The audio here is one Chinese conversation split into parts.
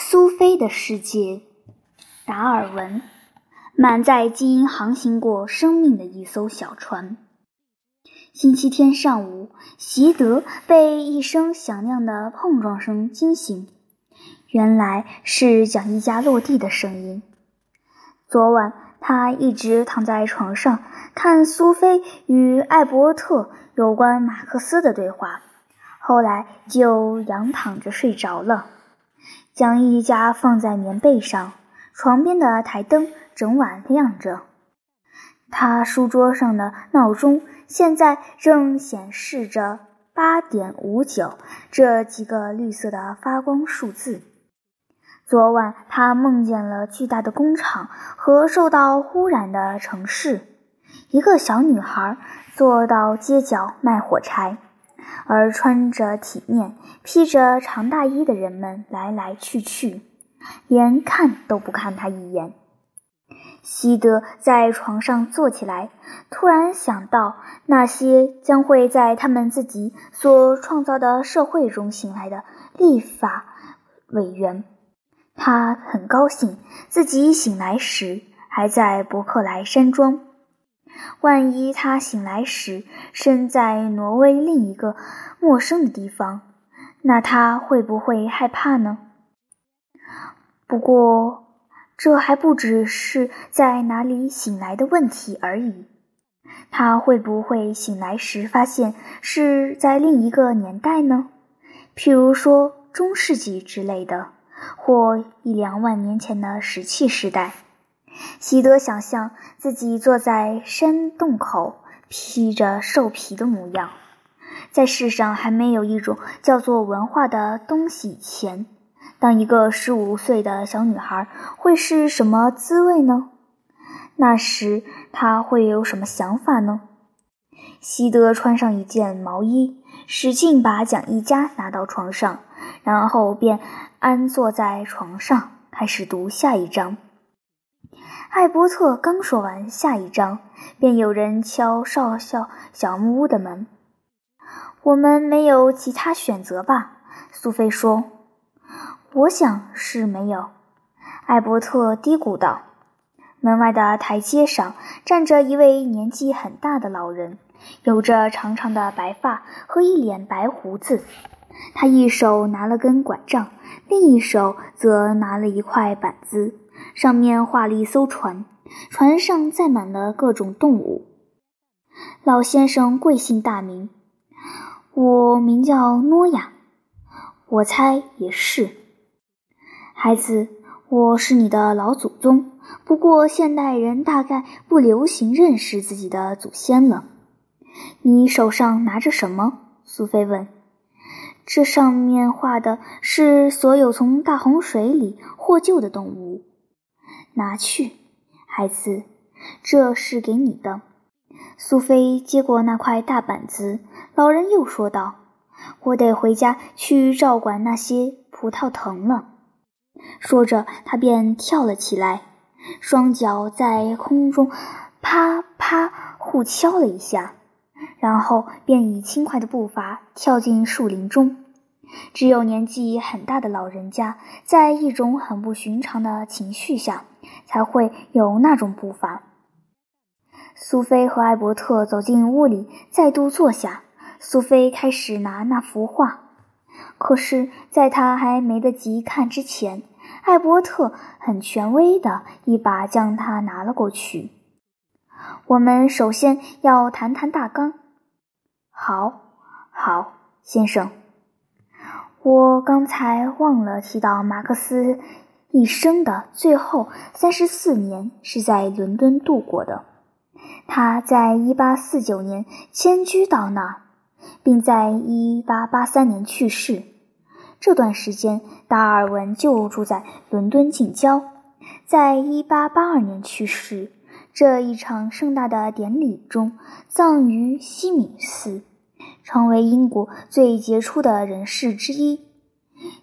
苏菲的世界，达尔文。满载基因航行过生命的一艘小船。星期天上午，席德被一声响亮的碰撞声惊醒，原来是讲义架落地的声音。昨晚他一直躺在床上看苏菲与艾伯特有关马克思的对话，后来就仰躺着睡着了。讲义架放在棉被上，床边的台灯整晚亮着。他书桌上的闹钟现在正显示着八点五九这几个绿色的发光数字。昨晚他梦见了巨大的工厂和受到污染的城市，一个小女孩坐到街角卖火柴。而穿着体面、披着长大衣的人们来来去去，连看都不看他一眼。西德在床上坐起来，突然想到那些将会在他们自己所创造的社会中醒来的立法委员。他很高兴自己醒来时还在伯克莱山庄。万一他醒来时身在挪威另一个陌生的地方，那他会不会害怕呢？不过，这还不只是在哪里醒来的问题而已。他会不会醒来时发现是在另一个年代呢？譬如说中世纪之类的，或一两万年前的石器时代。喜德想象自己坐在山洞口，披着兽皮的模样。在世上还没有一种叫做文化的东西前，当一个十五岁的小女孩会是什么滋味呢？那时她会有什么想法呢？西德穿上一件毛衣，使劲把讲义家拿到床上，然后便安坐在床上，开始读下一章。艾伯特刚说完下一章，便有人敲少校小木屋的门。我们没有其他选择吧？苏菲说。我想是没有。艾伯特嘀咕道。门外的台阶上站着一位年纪很大的老人，有着长长的白发和一脸白胡子。他一手拿了根拐杖，另一手则拿了一块板子。上面画了一艘船，船上载满了各种动物。老先生贵姓大名？我名叫诺亚。我猜也是。孩子，我是你的老祖宗。不过现代人大概不流行认识自己的祖先了。你手上拿着什么？苏菲问。这上面画的是所有从大洪水里获救的动物。拿去，孩子，这是给你的。苏菲接过那块大板子，老人又说道：“我得回家去照管那些葡萄藤了。”说着，他便跳了起来，双脚在空中啪啪互敲了一下，然后便以轻快的步伐跳进树林中。只有年纪很大的老人家，在一种很不寻常的情绪下，才会有那种步伐。苏菲和艾伯特走进屋里，再度坐下。苏菲开始拿那幅画，可是，在她还没得及看之前，艾伯特很权威的一把将它拿了过去。我们首先要谈谈大纲。好，好，先生。我刚才忘了提到，马克思一生的最后三十四年是在伦敦度过的。他在一八四九年迁居到那，并在一八八三年去世。这段时间，达尔文就住在伦敦近郊。在一八八二年去世。这一场盛大的典礼中，葬于西敏寺。成为英国最杰出的人士之一。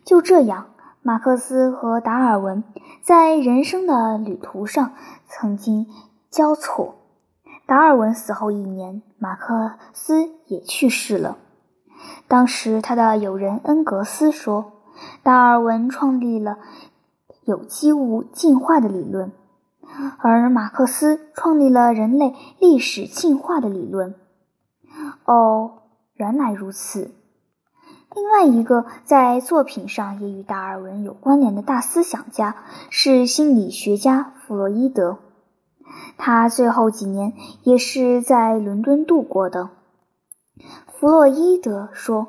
就这样，马克思和达尔文在人生的旅途上曾经交错。达尔文死后一年，马克思也去世了。当时，他的友人恩格斯说：“达尔文创立了有机物进化的理论，而马克思创立了人类历史进化的理论。哦，原来如此。另外一个在作品上也与达尔文有关联的大思想家是心理学家弗洛伊德，他最后几年也是在伦敦度过的。弗洛伊德说，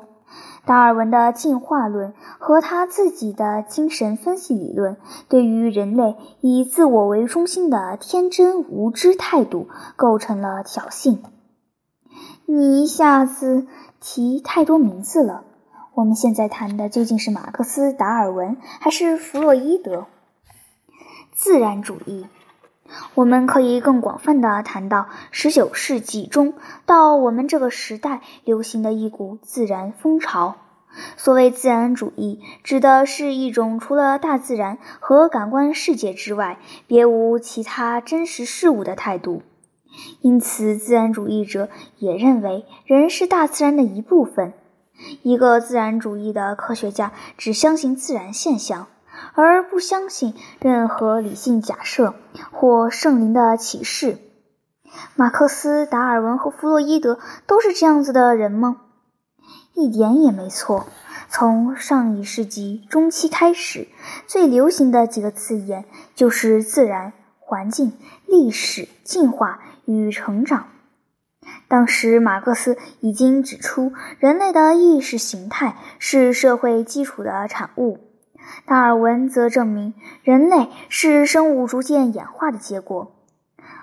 达尔文的进化论和他自己的精神分析理论对于人类以自我为中心的天真无知态度构成了挑衅。你一下子提太多名字了。我们现在谈的究竟是马克思、达尔文还是弗洛伊德？自然主义，我们可以更广泛的谈到十九世纪中到我们这个时代流行的一股自然风潮。所谓自然主义，指的是一种除了大自然和感官世界之外别无其他真实事物的态度。因此，自然主义者也认为人是大自然的一部分。一个自然主义的科学家只相信自然现象，而不相信任何理性假设或圣灵的启示。马克思、达尔文和弗洛伊德都是这样子的人吗？一点也没错。从上一世纪中期开始，最流行的几个字眼就是自然、环境、历史、进化与成长。当时，马克思已经指出，人类的意识形态是社会基础的产物；达尔文则证明，人类是生物逐渐演化的结果；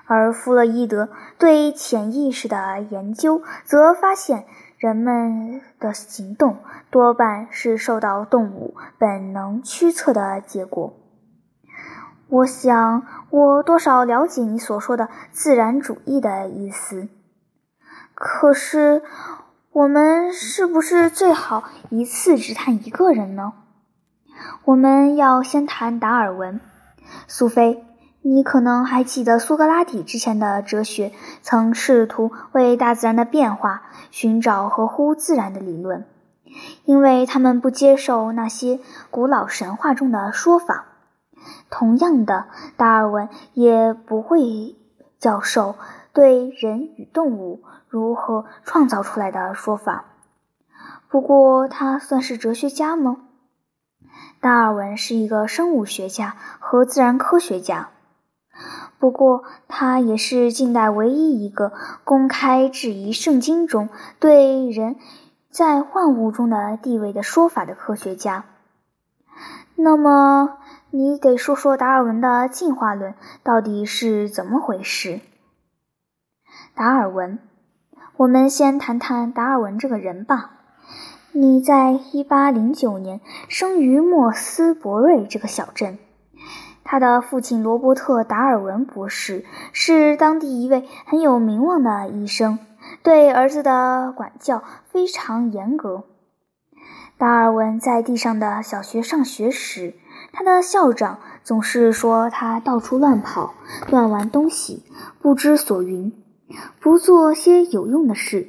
而弗洛伊德对潜意识的研究，则发现人们的行动多半是受到动物本能驱策的结果。我想，我多少了解你所说的自然主义的意思。可是，我们是不是最好一次只谈一个人呢？我们要先谈达尔文。苏菲，你可能还记得苏格拉底之前的哲学曾试图为大自然的变化寻找合乎自然的理论，因为他们不接受那些古老神话中的说法。同样的，达尔文也不会教授对人与动物。如何创造出来的说法？不过他算是哲学家吗？达尔文是一个生物学家和自然科学家，不过他也是近代唯一一个公开质疑圣经中对人在万物中的地位的说法的科学家。那么，你得说说达尔文的进化论到底是怎么回事？达尔文。我们先谈谈达尔文这个人吧。你在一八零九年生于莫斯伯瑞这个小镇。他的父亲罗伯特·达尔文博士是当地一位很有名望的医生，对儿子的管教非常严格。达尔文在地上的小学上学时，他的校长总是说他到处乱跑、乱玩东西、不知所云。不做些有用的事。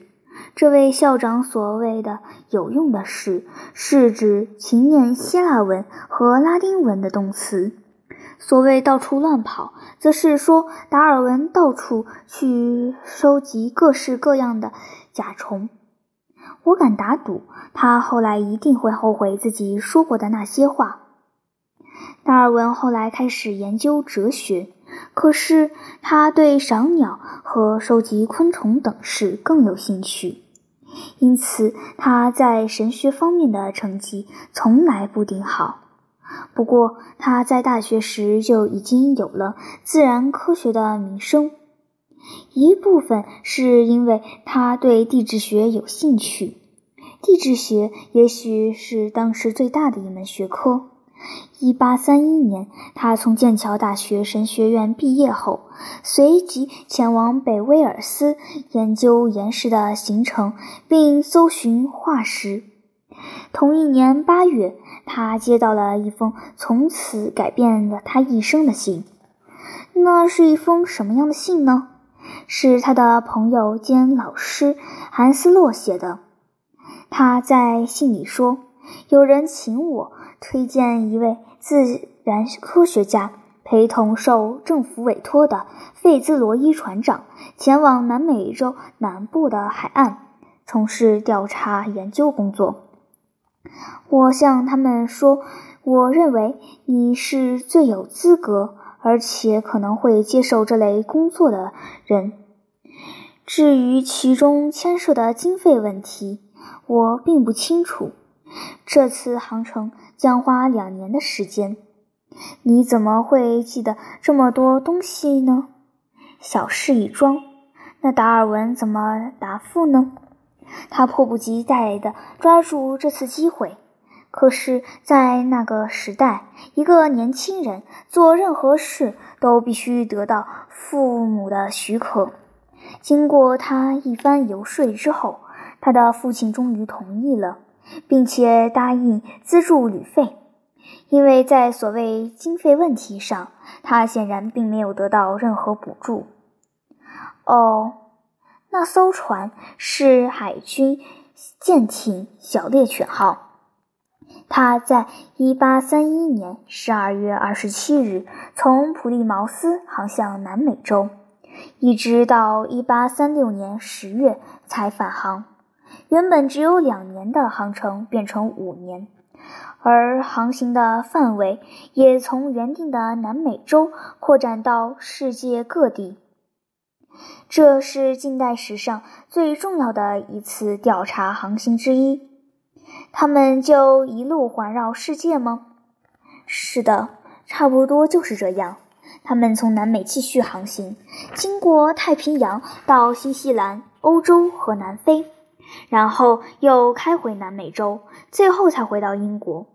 这位校长所谓的“有用的事”，是指勤念希腊文和拉丁文的动词；所谓“到处乱跑”，则是说达尔文到处去收集各式各样的甲虫。我敢打赌，他后来一定会后悔自己说过的那些话。达尔文后来开始研究哲学。可是他对赏鸟和收集昆虫等事更有兴趣，因此他在神学方面的成绩从来不顶好。不过他在大学时就已经有了自然科学的名声，一部分是因为他对地质学有兴趣。地质学也许是当时最大的一门学科。一八三一年，他从剑桥大学神学院毕业后，随即前往北威尔斯研究岩石的形成，并搜寻化石。同一年八月，他接到了一封从此改变了他一生的信。那是一封什么样的信呢？是他的朋友兼老师韩斯洛写的。他在信里说。有人请我推荐一位自然科学家，陪同受政府委托的费兹罗伊船长前往南美洲南部的海岸，从事调查研究工作。我向他们说，我认为你是最有资格，而且可能会接受这类工作的人。至于其中牵涉的经费问题，我并不清楚。这次航程将花两年的时间。你怎么会记得这么多东西呢？小事一桩。那达尔文怎么答复呢？他迫不及待地抓住这次机会。可是，在那个时代，一个年轻人做任何事都必须得到父母的许可。经过他一番游说之后，他的父亲终于同意了，并且答应资助旅费。因为在所谓经费问题上，他显然并没有得到任何补助。哦，那艘船是海军舰艇“小猎犬号”。他在1831年12月27日从普利茅斯航向南美洲，一直到1836年10月才返航。原本只有两年的航程变成五年，而航行的范围也从原定的南美洲扩展到世界各地。这是近代史上最重要的一次调查航行之一。他们就一路环绕世界吗？是的，差不多就是这样。他们从南美继续航行，经过太平洋到新西兰、欧洲和南非，然后又开回南美洲，最后才回到英国。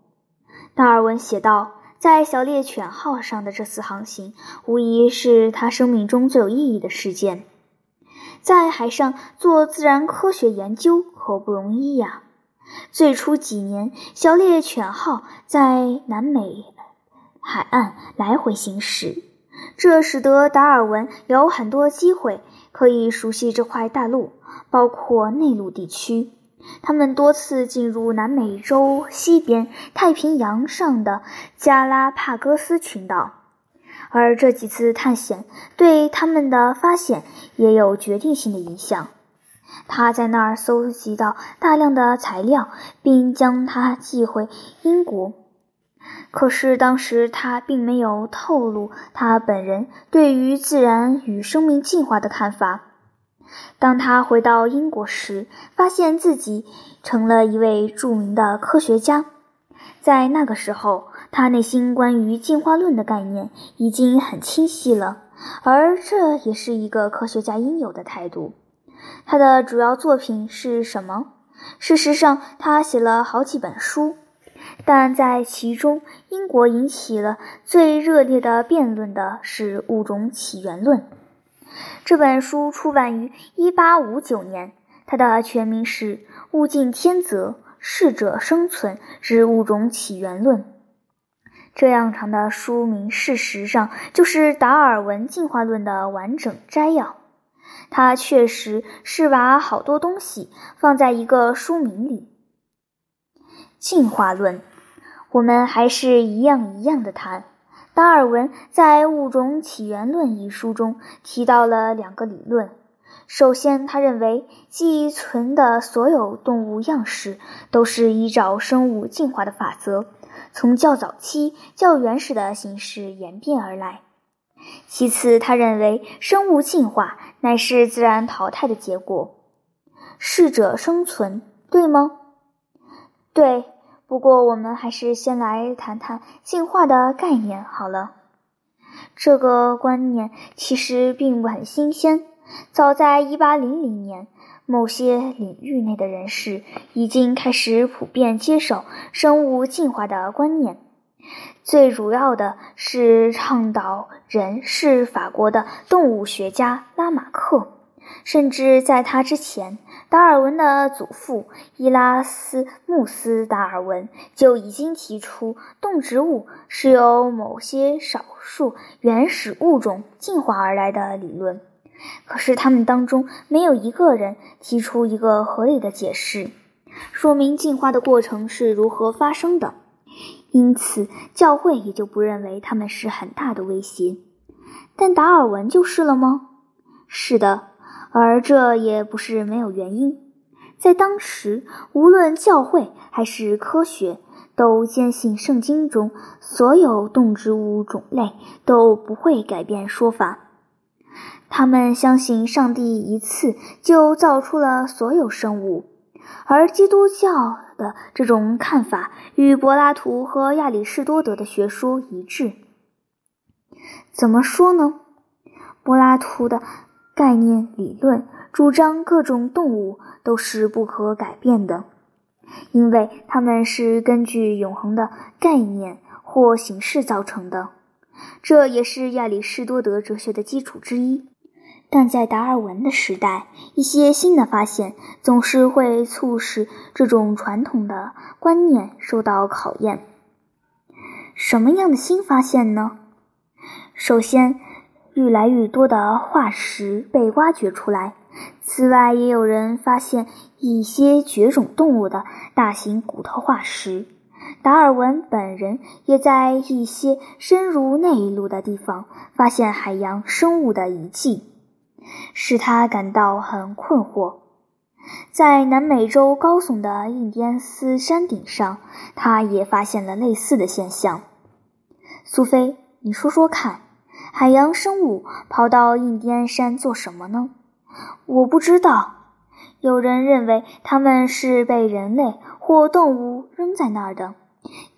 达尔文写道：“在小猎犬号上的这次航行，无疑是他生命中最有意义的事件。在海上做自然科学研究可不容易呀。”最初几年，小猎犬号在南美海岸来回行驶，这使得达尔文有很多机会可以熟悉这块大陆，包括内陆地区。他们多次进入南美洲西边太平洋上的加拉帕戈斯群岛，而这几次探险对他们的发现也有决定性的影响。他在那儿搜集到大量的材料，并将它寄回英国。可是当时他并没有透露他本人对于自然与生命进化的看法。当他回到英国时，发现自己成了一位著名的科学家。在那个时候，他内心关于进化论的概念已经很清晰了，而这也是一个科学家应有的态度。他的主要作品是什么？事实上，他写了好几本书，但在其中，英国引起了最热烈的辩论的是《物种起源论》。这本书出版于1859年，它的全名是《物竞天择：适者生存之物种起源论》。这样长的书名，事实上就是达尔文进化论的完整摘要。他确实是把好多东西放在一个书名里。进化论，我们还是一样一样的谈。达尔文在《物种起源论》一书中提到了两个理论。首先，他认为寄存的所有动物样式都是依照生物进化的法则，从较早期、较原始的形式演变而来。其次，他认为生物进化乃是自然淘汰的结果，适者生存，对吗？对。不过，我们还是先来谈谈进化的概念好了。这个观念其实并不很新鲜，早在1800年，某些领域内的人士已经开始普遍接受生物进化的观念。最主要的是倡导人是法国的动物学家拉马克，甚至在他之前，达尔文的祖父伊拉斯穆斯·达尔文就已经提出动植物是由某些少数原始物种进化而来的理论。可是他们当中没有一个人提出一个合理的解释。说明进化的过程是如何发生的。因此，教会也就不认为他们是很大的威胁。但达尔文就是了吗？是的，而这也不是没有原因。在当时，无论教会还是科学，都坚信圣经中所有动植物种类都不会改变说法。他们相信上帝一次就造出了所有生物，而基督教的这种看法与柏拉图和亚里士多德的学说一致。怎么说呢？柏拉图的概念理论主张各种动物都是不可改变的，因为它们是根据永恒的概念或形式造成的。这也是亚里士多德哲学的基础之一。但在达尔文的时代，一些新的发现总是会促使这种传统的观念受到考验。什么样的新发现呢？首先，愈来愈多的化石被挖掘出来。此外，也有人发现一些绝种动物的大型骨头化石。达尔文本人也在一些深入内陆的地方发现海洋生物的遗迹，使他感到很困惑。在南美洲高耸的印第安斯山顶上，他也发现了类似的现象。苏菲，你说说看。海洋生物跑到印第安山做什么呢？我不知道。有人认为它们是被人类或动物扔在那儿的，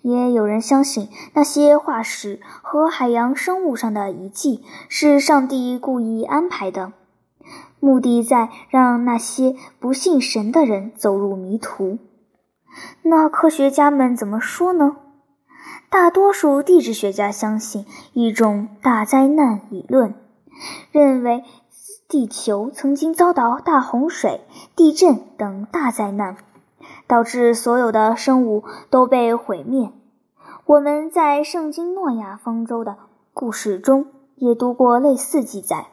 也有人相信那些化石和海洋生物上的遗迹是上帝故意安排的，目的在让那些不信神的人走入迷途。那科学家们怎么说呢？大多数地质学家相信一种大灾难理论，认为地球曾经遭到大洪水、地震等大灾难，导致所有的生物都被毁灭。我们在圣经诺亚方舟的故事中也读过类似记载。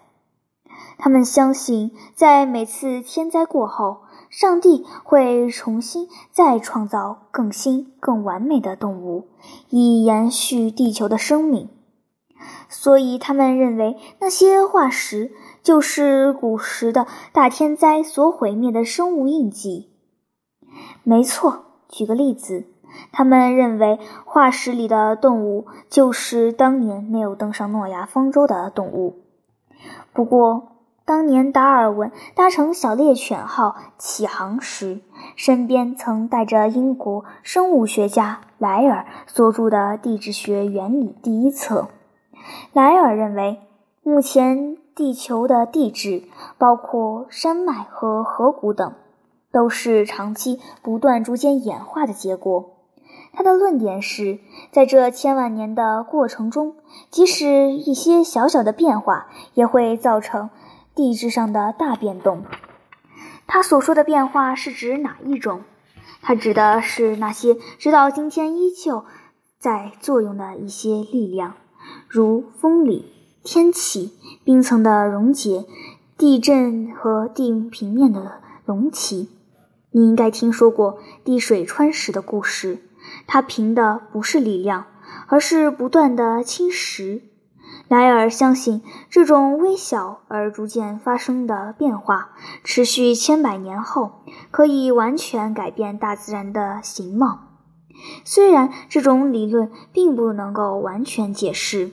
他们相信，在每次天灾过后，上帝会重新再创造更新、更完美的动物，以延续地球的生命。所以，他们认为那些化石就是古时的大天灾所毁灭的生物印记。没错，举个例子，他们认为化石里的动物就是当年没有登上诺亚方舟的动物。不过，当年达尔文搭乘小猎犬号起航时，身边曾带着英国生物学家莱尔所著的《地质学原理》第一册。莱尔认为，目前地球的地质，包括山脉和河谷等，都是长期不断逐渐演化的结果。他的论点是，在这千万年的过程中，即使一些小小的变化，也会造成。地质上的大变动，他所说的变化是指哪一种？他指的是那些直到今天依旧在作用的一些力量，如风力、天气、冰层的溶解、地震和地平面的隆起。你应该听说过滴水穿石的故事，它凭的不是力量，而是不断的侵蚀。莱尔相信，这种微小而逐渐发生的变化，持续千百年后，可以完全改变大自然的形貌。虽然这种理论并不能够完全解释，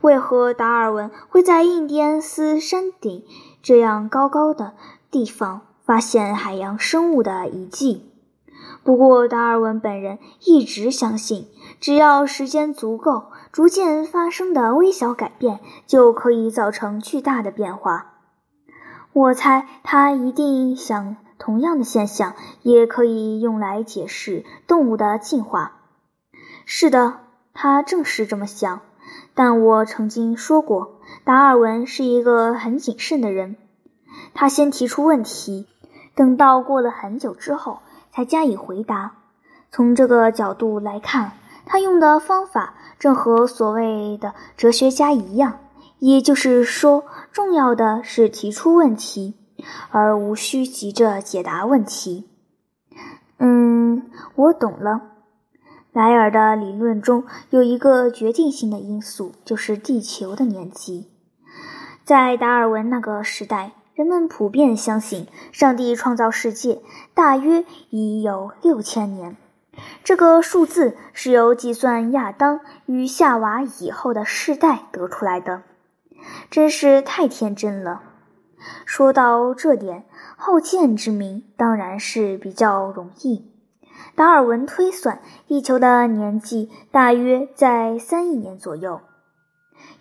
为何达尔文会在印第安斯山顶这样高高的地方发现海洋生物的遗迹。不过，达尔文本人一直相信，只要时间足够，逐渐发生的微小改变就可以造成巨大的变化。我猜他一定想，同样的现象也可以用来解释动物的进化。是的，他正是这么想。但我曾经说过，达尔文是一个很谨慎的人。他先提出问题，等到过了很久之后。才加以回答。从这个角度来看，他用的方法正和所谓的哲学家一样，也就是说，重要的是提出问题，而无需急着解答问题。嗯，我懂了。莱尔的理论中有一个决定性的因素，就是地球的年纪。在达尔文那个时代，人们普遍相信上帝创造世界大约已有六千年。这个数字是由计算亚当与夏娃以后的世代得出来的，真是太天真了。说到这点，后见之明当然是比较容易。达尔文推算地球的年纪大约在三亿年左右，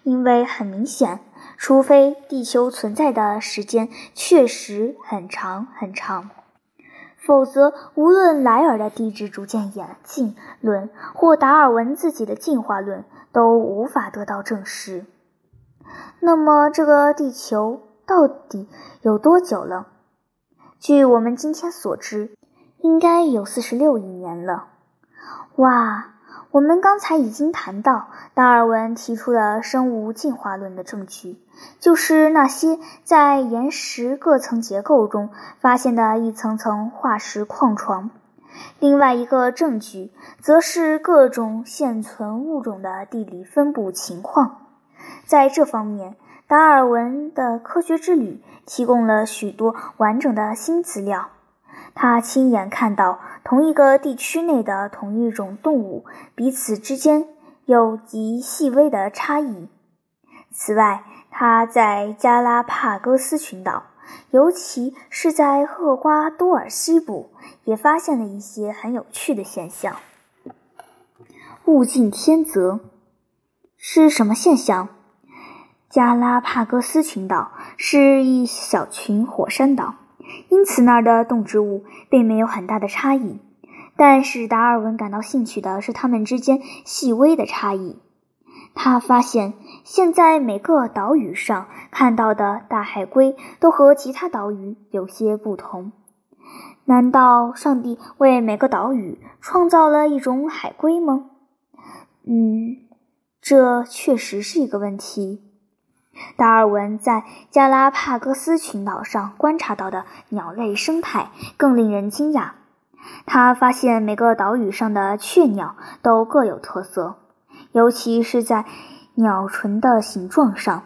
因为很明显，除非地球存在的时间确实很长很长，否则无论莱尔的地质逐渐演进论或达尔文自己的进化论都无法得到证实。那么，这个地球到底有多久了？据我们今天所知。应该有四十六亿年了。哇，我们刚才已经谈到达尔文提出的生物进化论的证据，就是那些在岩石各层结构中发现的一层层化石矿床。另外一个证据，则是各种现存物种的地理分布情况。在这方面，达尔文的科学之旅提供了许多完整的新资料。他亲眼看到同一个地区内的同一种动物彼此之间有极细微的差异。此外，他在加拉帕戈斯群岛，尤其是在厄瓜多尔西部，也发现了一些很有趣的现象。物竞天择是什么现象？加拉帕戈斯群岛是一小群火山岛。因此，那儿的动植物并没有很大的差异，但使达尔文感到兴趣的是它们之间细微的差异。他发现，现在每个岛屿上看到的大海龟都和其他岛屿有些不同。难道上帝为每个岛屿创造了一种海龟吗？嗯，这确实是一个问题。达尔文在加拉帕戈斯群岛上观察到的鸟类生态更令人惊讶。他发现每个岛屿上的雀鸟都各有特色，尤其是在鸟唇的形状上。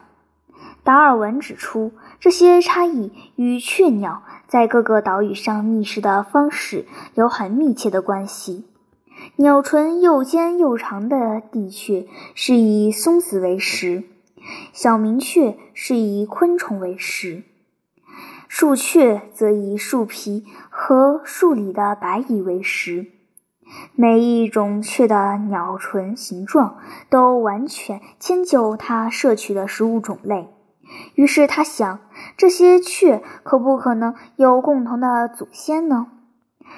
达尔文指出，这些差异与雀鸟在各个岛屿上觅食的方式有很密切的关系。鸟唇又尖又长的地雀是以松子为食。小明雀是以昆虫为食，树雀则以树皮和树里的白蚁为食。每一种雀的鸟唇形状都完全迁就它摄取的食物种类。于是他想，这些雀可不可能有共同的祖先呢？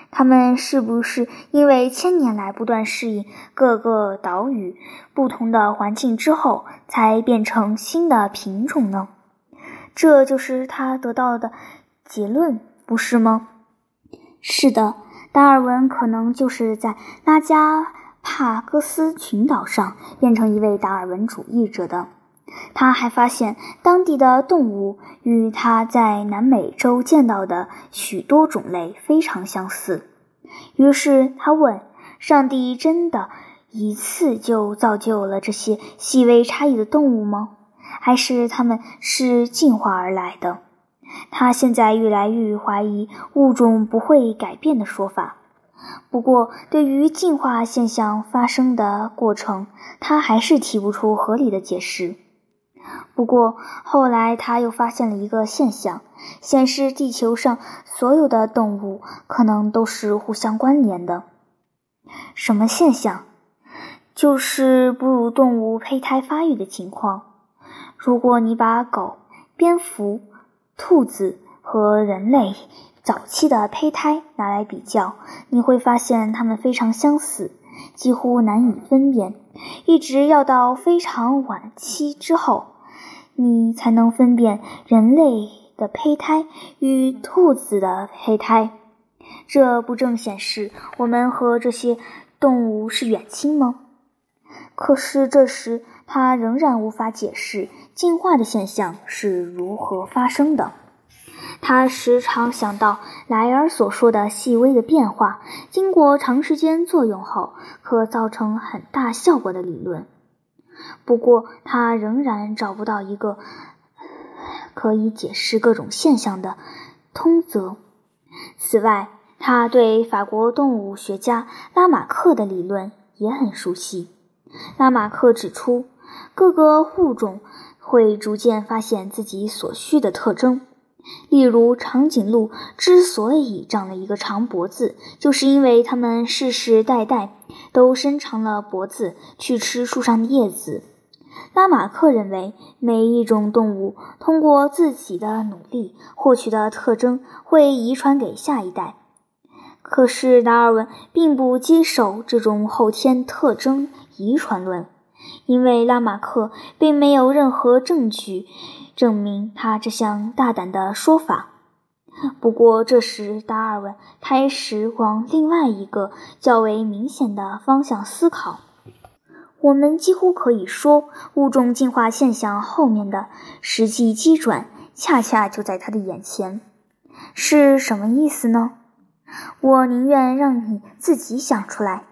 他们是不是因为千年来不断适应各个岛屿不同的环境之后，才变成新的品种呢？这就是他得到的结论，不是吗？是的，达尔文可能就是在拉加帕戈斯群岛上变成一位达尔文主义者的。他还发现当地的动物与他在南美洲见到的许多种类非常相似，于是他问：“上帝真的一次就造就了这些细微差异的动物吗？还是它们是进化而来的？”他现在越来越怀疑物种不会改变的说法。不过，对于进化现象发生的过程，他还是提不出合理的解释。不过后来他又发现了一个现象，显示地球上所有的动物可能都是互相关联的。什么现象？就是哺乳动物胚胎发育的情况。如果你把狗、蝙蝠、兔子和人类早期的胚胎拿来比较，你会发现它们非常相似，几乎难以分辨。一直要到非常晚期之后。你才能分辨人类的胚胎与兔子的胚胎，这不正显示我们和这些动物是远亲吗？可是这时他仍然无法解释进化的现象是如何发生的。他时常想到莱尔所说的细微的变化，经过长时间作用后，可造成很大效果的理论。不过，他仍然找不到一个可以解释各种现象的通则。此外，他对法国动物学家拉马克的理论也很熟悉。拉马克指出，各个物种会逐渐发现自己所需的特征。例如，长颈鹿之所以长了一个长脖子，就是因为它们世世代代都伸长了脖子去吃树上的叶子。拉马克认为，每一种动物通过自己的努力获取的特征会遗传给下一代。可是，达尔文并不接受这种后天特征遗传论，因为拉马克并没有任何证据证明他这项大胆的说法。不过，这时达尔文开始往另外一个较为明显的方向思考。我们几乎可以说，物种进化现象后面的实际机转，恰恰就在他的眼前。是什么意思呢？我宁愿让你自己想出来，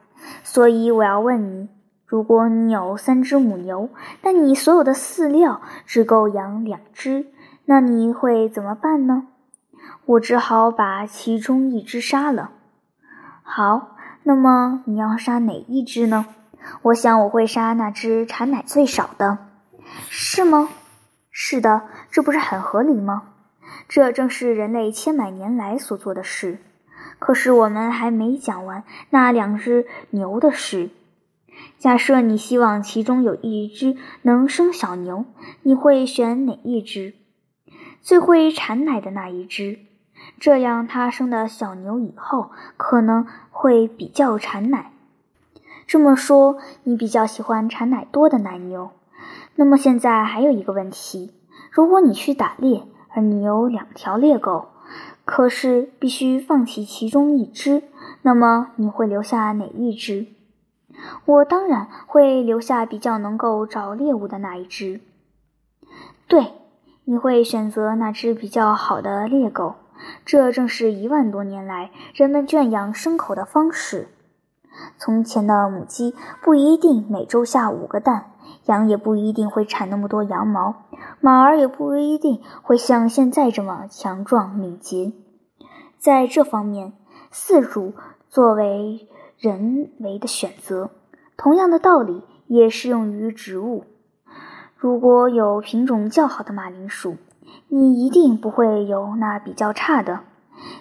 所以我要问你：如果你有三只母牛，但你所有的饲料只够养两只，那你会怎么办呢？我只好把其中一只杀了。好，那么你要杀哪一只呢？我想我会杀那只产奶最少的，是吗？是的，这不是很合理吗？这正是人类千百年来所做的事。可是我们还没讲完那两只牛的事。假设你希望其中有一只能生小牛，你会选哪一只？最会产奶的那一只，这样它生的小牛以后可能会比较产奶。这么说，你比较喜欢产奶多的奶牛。那么现在还有一个问题：如果你去打猎，而你有两条猎狗。可是必须放弃其中一只，那么你会留下哪一只？我当然会留下比较能够找猎物的那一只。对，你会选择那只比较好的猎狗。这正是一万多年来人们圈养牲口的方式。从前的母鸡不一定每周下五个蛋。羊也不一定会产那么多羊毛，马儿也不一定会像现在这么强壮敏捷。在这方面，饲主作为人为的选择，同样的道理也适用于植物。如果有品种较好的马铃薯，你一定不会有那比较差的，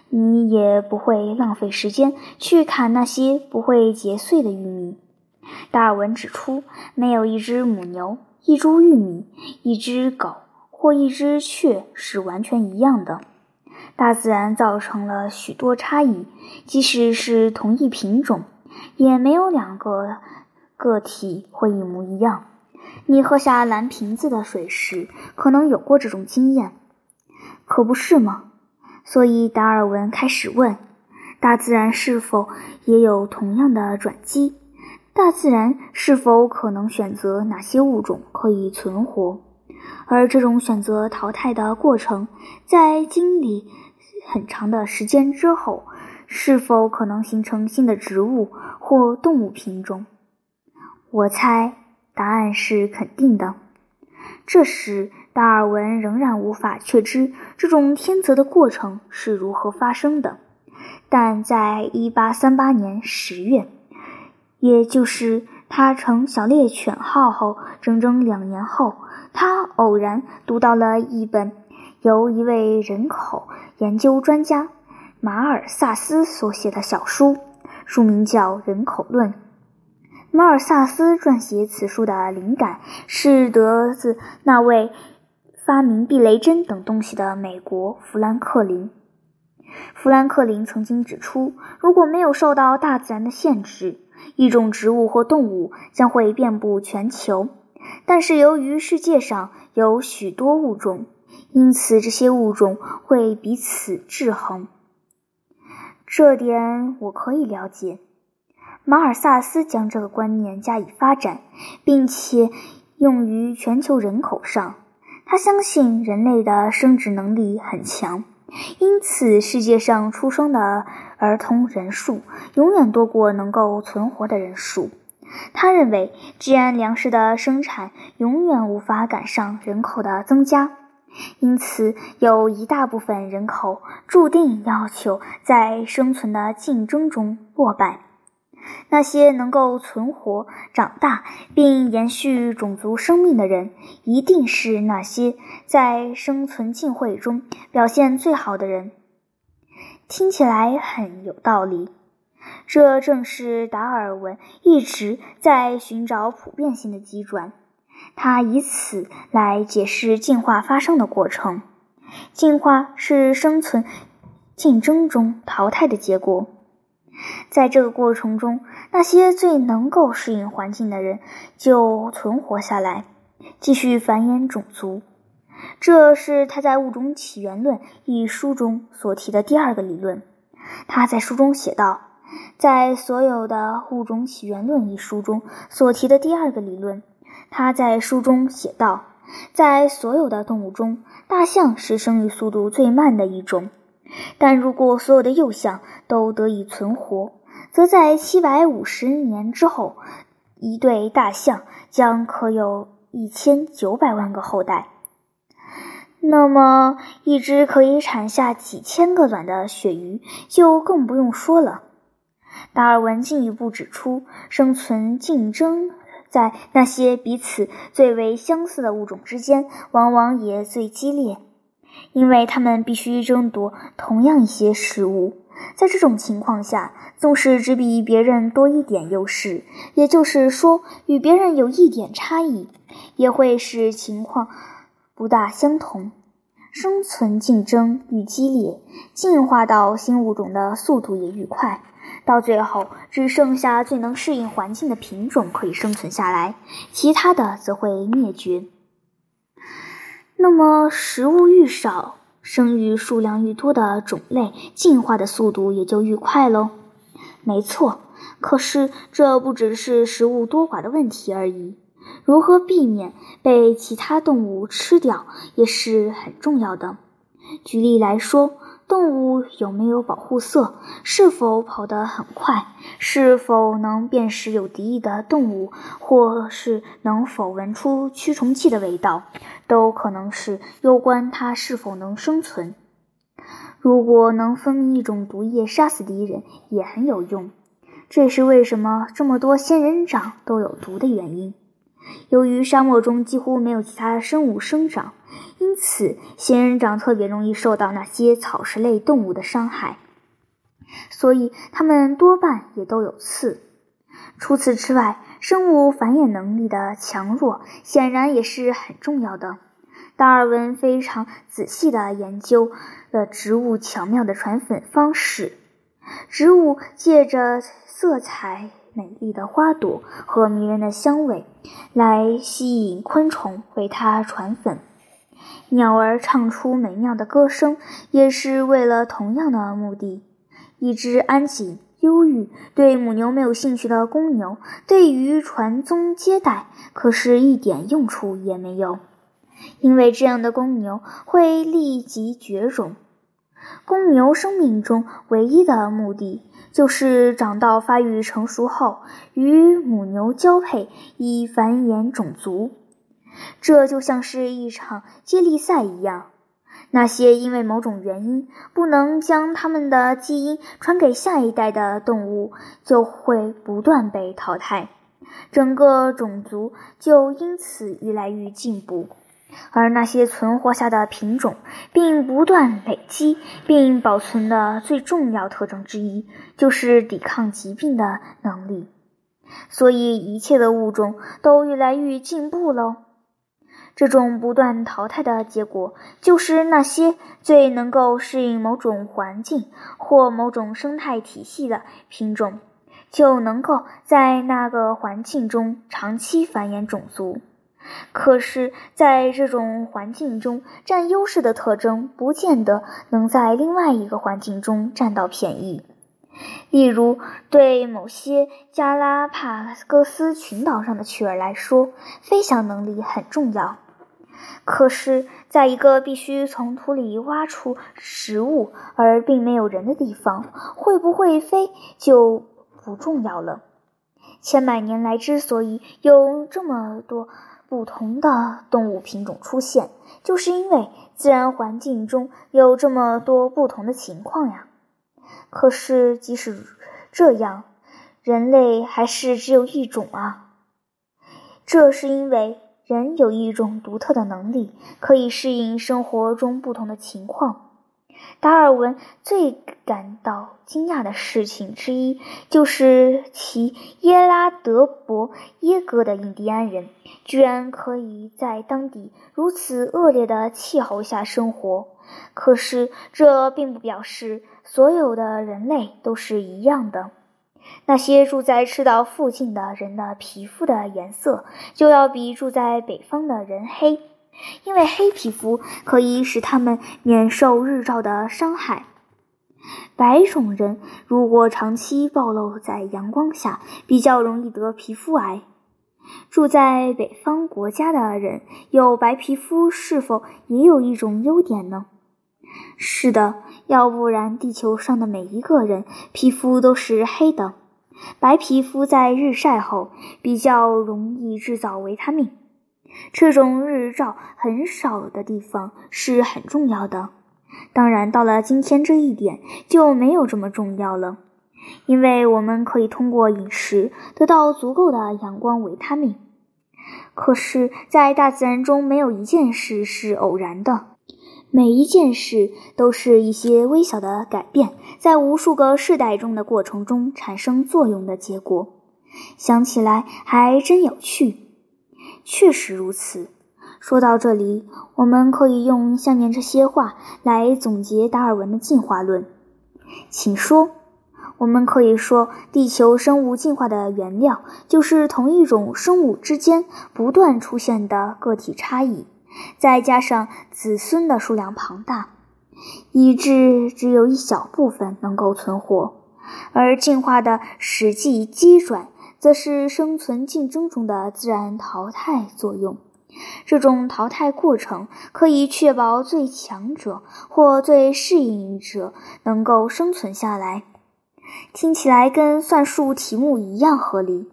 你也不会浪费时间去砍那些不会结穗的玉米。达尔文指出，没有一只母牛、一株玉米、一只狗或一只雀是完全一样的。大自然造成了许多差异，即使是同一品种，也没有两个个体会一模一样。你喝下蓝瓶子的水时，可能有过这种经验，可不是吗？所以达尔文开始问：大自然是否也有同样的转机？大自然是否可能选择哪些物种可以存活？而这种选择淘汰的过程，在经历很长的时间之后，是否可能形成新的植物或动物品种？我猜答案是肯定的。这时，达尔文仍然无法确知这种天择的过程是如何发生的，但在1838年10月。也就是他乘小猎犬号后整整两年后，他偶然读到了一本由一位人口研究专家马尔萨斯所写的小书，书名叫《人口论》。马尔萨斯撰写此书的灵感是得自那位发明避雷针等东西的美国富兰克林。富兰克林曾经指出，如果没有受到大自然的限制，一种植物或动物将会遍布全球，但是由于世界上有许多物种，因此这些物种会彼此制衡。这点我可以了解。马尔萨斯将这个观念加以发展，并且用于全球人口上。他相信人类的生殖能力很强，因此世界上出生的儿童人数永远多过能够存活的人数。他认为，既然粮食的生产永远无法赶上人口的增加，因此有一大部分人口注定要求在生存的竞争中落败。那些能够存活、长大并延续种族生命的人，一定是那些在生存竞会中表现最好的人。听起来很有道理。这正是达尔文一直在寻找普遍性的机转，他以此来解释进化发生的过程。进化是生存竞争中淘汰的结果，在这个过程中，那些最能够适应环境的人就存活下来，继续繁衍种族。这是他在《物种起源论》一书中所提的第二个理论。他在书中写道。在所有的《物种起源论》一书中所提的第二个理论，他在书中写道：在所有的动物中，大象是生育速度最慢的一种。但如果所有的幼象都得以存活，则在七百五十年之后，一对大象将可有一千九百万个后代。那么，一只可以产下几千个卵的鳕鱼就更不用说了。达尔文进一步指出，生存竞争在那些彼此最为相似的物种之间，往往也最激烈，因为他们必须争夺同样一些食物。在这种情况下，纵使只比别人多一点优势，也就是说与别人有一点差异，也会使情况不大相同。生存竞争愈激烈，进化到新物种的速度也愈快。到最后，只剩下最能适应环境的品种可以生存下来，其他的则会灭绝。那么，食物愈少，生育数量愈多的种类，进化的速度也就愈快喽。没错，可是这不只是食物多寡的问题而已，如何避免被其他动物吃掉也是很重要的。举例来说。动物有没有保护色？是否跑得很快？是否能辨识有敌意的动物？或是能否闻出驱虫剂的味道？都可能是攸关它是否能生存。如果能分泌一种毒液杀死敌人，也很有用。这是为什么这么多仙人掌都有毒的原因。由于沙漠中几乎没有其他生物生长。因此，仙人掌特别容易受到那些草食类动物的伤害，所以它们多半也都有刺。除此之外，生物繁衍能力的强弱显然也是很重要的。达尔文非常仔细地研究了植物巧妙的传粉方式，植物借着色彩美丽的花朵和迷人的香味来吸引昆虫为它传粉。鸟儿唱出美妙的歌声，也是为了同样的目的。一只安静、忧郁、对母牛没有兴趣的公牛，对于传宗接代可是一点用处也没有，因为这样的公牛会立即绝种。公牛生命中唯一的目的，就是长到发育成熟后，与母牛交配，以繁衍种族。这就像是一场接力赛一样，那些因为某种原因不能将他们的基因传给下一代的动物，就会不断被淘汰，整个种族就因此愈来愈进步。而那些存活下的品种，并不断累积并保存的最重要特征之一，就是抵抗疾病的能力。所以，一切的物种都越来越进步喽。这种不断淘汰的结果，就是那些最能够适应某种环境或某种生态体系的品种，就能够在那个环境中长期繁衍种族。可是，在这种环境中占优势的特征，不见得能在另外一个环境中占到便宜。例如，对某些加拉帕戈斯群岛上的雀儿来说，飞翔能力很重要。可是，在一个必须从土里挖出食物而并没有人的地方，会不会飞就不重要了。千百年来，之所以有这么多不同的动物品种出现，就是因为自然环境中有这么多不同的情况呀。可是，即使这样，人类还是只有一种啊。这是因为。人有一种独特的能力，可以适应生活中不同的情况。达尔文最感到惊讶的事情之一，就是其耶拉德伯耶格的印第安人居然可以在当地如此恶劣的气候下生活。可是，这并不表示所有的人类都是一样的。那些住在赤道附近的人的皮肤的颜色就要比住在北方的人黑，因为黑皮肤可以使他们免受日照的伤害。白种人如果长期暴露在阳光下，比较容易得皮肤癌。住在北方国家的人有白皮肤，是否也有一种优点呢？是的，要不然地球上的每一个人皮肤都是黑的。白皮肤在日晒后比较容易制造维他命，这种日照很少的地方是很重要的。当然，到了今天这一点就没有这么重要了，因为我们可以通过饮食得到足够的阳光维他命。可是，在大自然中没有一件事是偶然的。每一件事都是一些微小的改变，在无数个世代中的过程中产生作用的结果。想起来还真有趣。确实如此。说到这里，我们可以用下面这些话来总结达尔文的进化论。请说。我们可以说，地球生物进化的原料就是同一种生物之间不断出现的个体差异。再加上子孙的数量庞大，以致只有一小部分能够存活，而进化的实际机转，则是生存竞争中的自然淘汰作用。这种淘汰过程可以确保最强者或最适应者能够生存下来。听起来跟算术题目一样合理。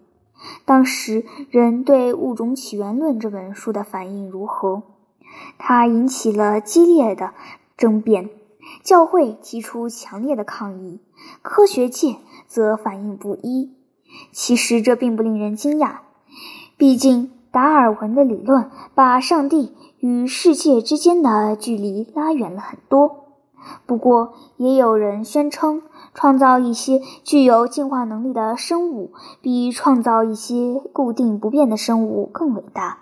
当时人对《物种起源论》这本书的反应如何？它引起了激烈的争辩，教会提出强烈的抗议，科学界则反应不一。其实这并不令人惊讶，毕竟达尔文的理论把上帝与世界之间的距离拉远了很多。不过，也有人宣称，创造一些具有进化能力的生物，比创造一些固定不变的生物更伟大。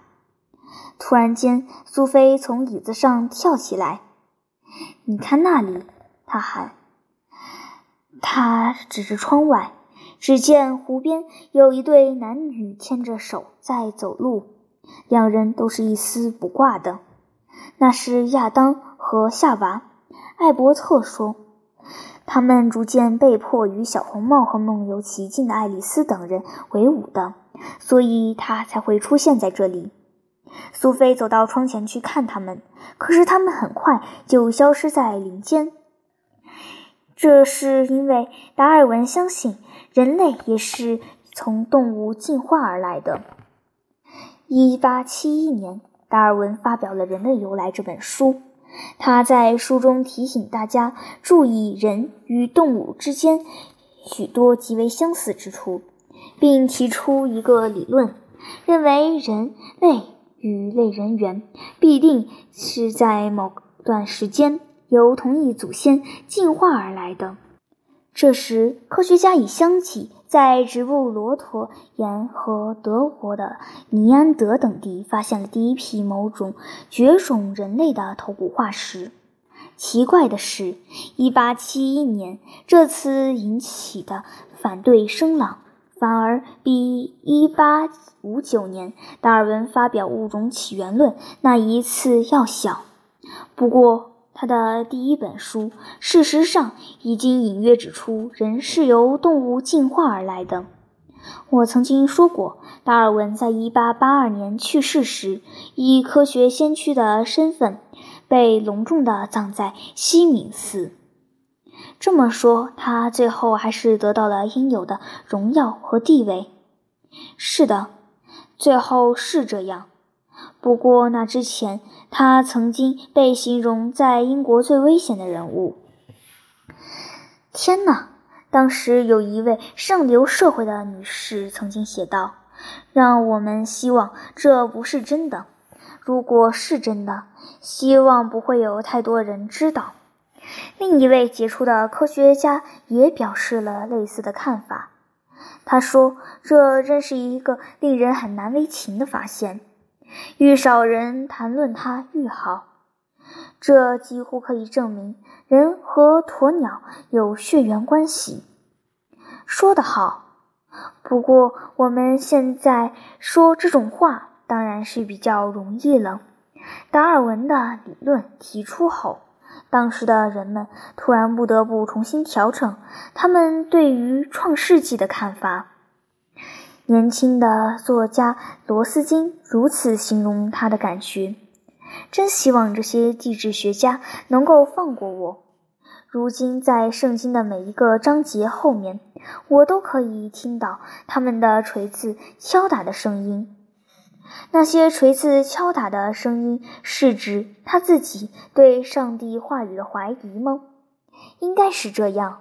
突然间，苏菲从椅子上跳起来。“你看那里！”她喊。她指着窗外，只见湖边有一对男女牵着手在走路，两人都是一丝不挂的。那是亚当和夏娃。艾伯特说：“他们逐渐被迫与小红帽和梦游奇境的爱丽丝等人为伍的，所以他才会出现在这里。”苏菲走到窗前去看他们，可是他们很快就消失在林间。这是因为达尔文相信人类也是从动物进化而来的。一八七一年，达尔文发表了《人类由来》这本书。他在书中提醒大家注意人与动物之间许多极为相似之处，并提出一个理论，认为人类。与类人猿必定是在某段时间由同一祖先进化而来的。这时，科学家已相继在植物罗陀岩和德国的尼安德等地发现了第一批某种绝种人类的头骨化石。奇怪的是，1871年这次引起的反对声浪。反而比1859年达尔文发表《物种起源论》那一次要小。不过，他的第一本书事实上已经隐约指出人是由动物进化而来的。我曾经说过，达尔文在1882年去世时，以科学先驱的身份被隆重地葬在西敏寺。这么说，他最后还是得到了应有的荣耀和地位。是的，最后是这样。不过那之前，他曾经被形容在英国最危险的人物。天哪！当时有一位上流社会的女士曾经写道：“让我们希望这不是真的。如果是真的，希望不会有太多人知道。”另一位杰出的科学家也表示了类似的看法。他说：“这真是一个令人很难为情的发现，愈少人谈论它愈好。这几乎可以证明。”人和鸵鸟有血缘关系，说得好。不过我们现在说这种话当然是比较容易了。达尔文的理论提出后，当时的人们突然不得不重新调整他们对于创世纪的看法。年轻的作家罗斯金如此形容他的感觉。真希望这些地质学家能够放过我。如今，在圣经的每一个章节后面，我都可以听到他们的锤子敲打的声音。那些锤子敲打的声音，是指他自己对上帝话语的怀疑吗？应该是这样，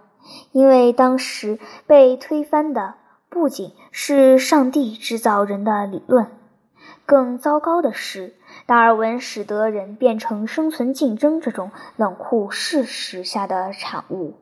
因为当时被推翻的不仅是上帝制造人的理论。更糟糕的是，达尔文使得人变成生存竞争这种冷酷事实下的产物。